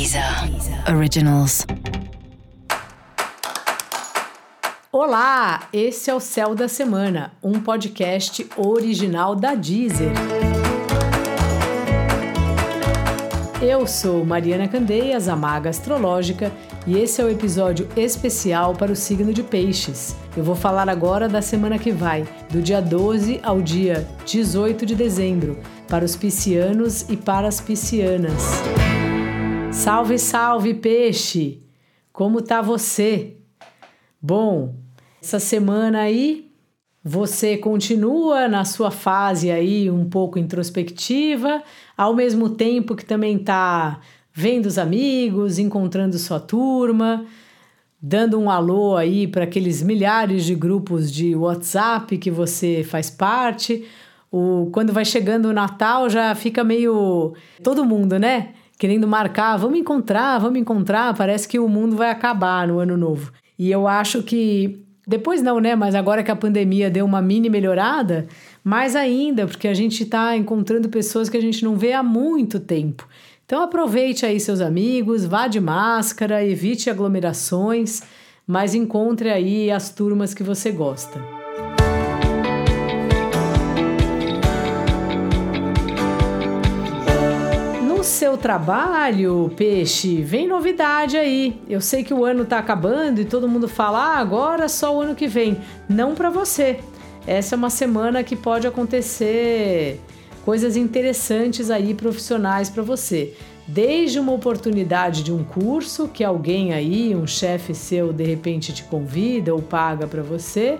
Deezer Originals. Olá, esse é o Céu da Semana, um podcast original da Deezer. Eu sou Mariana Candeias, a maga astrológica, e esse é o episódio especial para o signo de Peixes. Eu vou falar agora da semana que vai, do dia 12 ao dia 18 de dezembro, para os piscianos e para as piscianas. Salve, salve, peixe! Como tá você? Bom, essa semana aí você continua na sua fase aí um pouco introspectiva, ao mesmo tempo que também tá vendo os amigos, encontrando sua turma, dando um alô aí para aqueles milhares de grupos de WhatsApp que você faz parte. O, quando vai chegando o Natal já fica meio todo mundo, né? Querendo marcar, vamos encontrar, vamos encontrar, parece que o mundo vai acabar no ano novo. E eu acho que depois não, né? Mas agora que a pandemia deu uma mini melhorada, mais ainda, porque a gente está encontrando pessoas que a gente não vê há muito tempo. Então aproveite aí seus amigos, vá de máscara, evite aglomerações, mas encontre aí as turmas que você gosta. Seu trabalho, peixe, vem novidade aí. Eu sei que o ano tá acabando e todo mundo fala, ah, agora só o ano que vem. Não para você. Essa é uma semana que pode acontecer coisas interessantes aí profissionais para você. Desde uma oportunidade de um curso que alguém aí, um chefe seu, de repente te convida ou paga para você,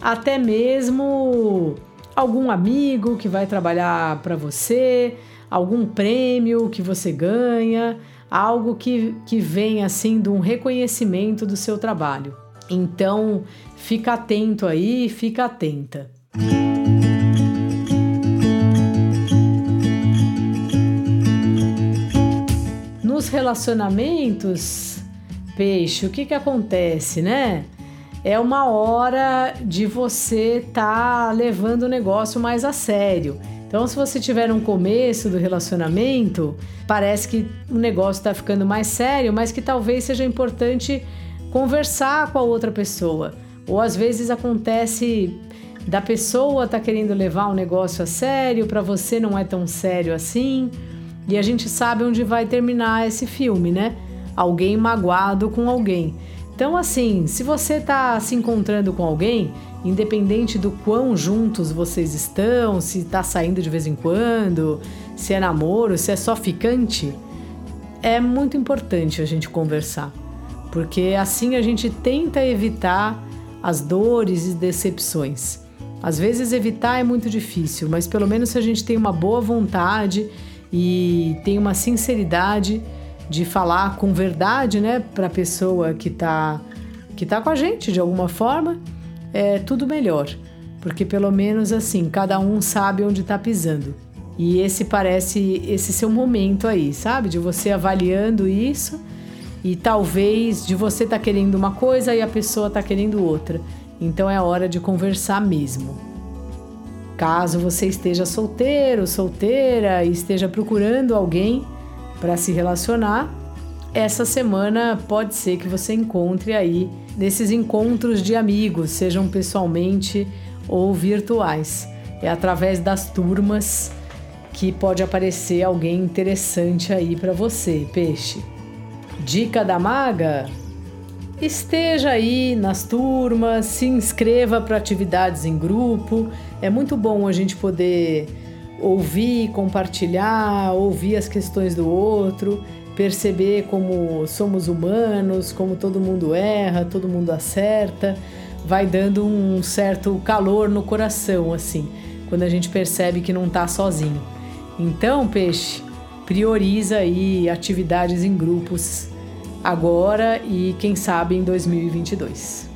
até mesmo algum amigo que vai trabalhar para você, algum prêmio que você ganha, algo que, que vem assim de um reconhecimento do seu trabalho. Então, fica atento aí, fica atenta. Nos relacionamentos, peixe, o que que acontece, né? É uma hora de você estar tá levando o negócio mais a sério. Então, se você tiver um começo do relacionamento, parece que o negócio está ficando mais sério, mas que talvez seja importante conversar com a outra pessoa. Ou às vezes acontece da pessoa tá querendo levar um negócio a sério, para você não é tão sério assim. E a gente sabe onde vai terminar esse filme, né? Alguém magoado com alguém. Então, assim, se você está se encontrando com alguém, independente do quão juntos vocês estão, se está saindo de vez em quando, se é namoro, se é só ficante, é muito importante a gente conversar, porque assim a gente tenta evitar as dores e decepções. Às vezes evitar é muito difícil, mas pelo menos se a gente tem uma boa vontade e tem uma sinceridade de falar com verdade, né, para a pessoa que está que tá com a gente de alguma forma, é tudo melhor, porque pelo menos assim, cada um sabe onde está pisando. E esse parece esse seu momento aí, sabe? De você avaliando isso e talvez de você estar tá querendo uma coisa e a pessoa tá querendo outra. Então é hora de conversar mesmo. Caso você esteja solteiro, solteira e esteja procurando alguém para se relacionar, essa semana pode ser que você encontre aí nesses encontros de amigos, sejam pessoalmente ou virtuais. É através das turmas que pode aparecer alguém interessante aí para você, peixe. Dica da maga: esteja aí nas turmas, se inscreva para atividades em grupo. É muito bom a gente poder ouvir, compartilhar, ouvir as questões do outro perceber como somos humanos, como todo mundo erra, todo mundo acerta, vai dando um certo calor no coração, assim, quando a gente percebe que não está sozinho. Então, peixe, prioriza aí atividades em grupos agora e quem sabe em 2022.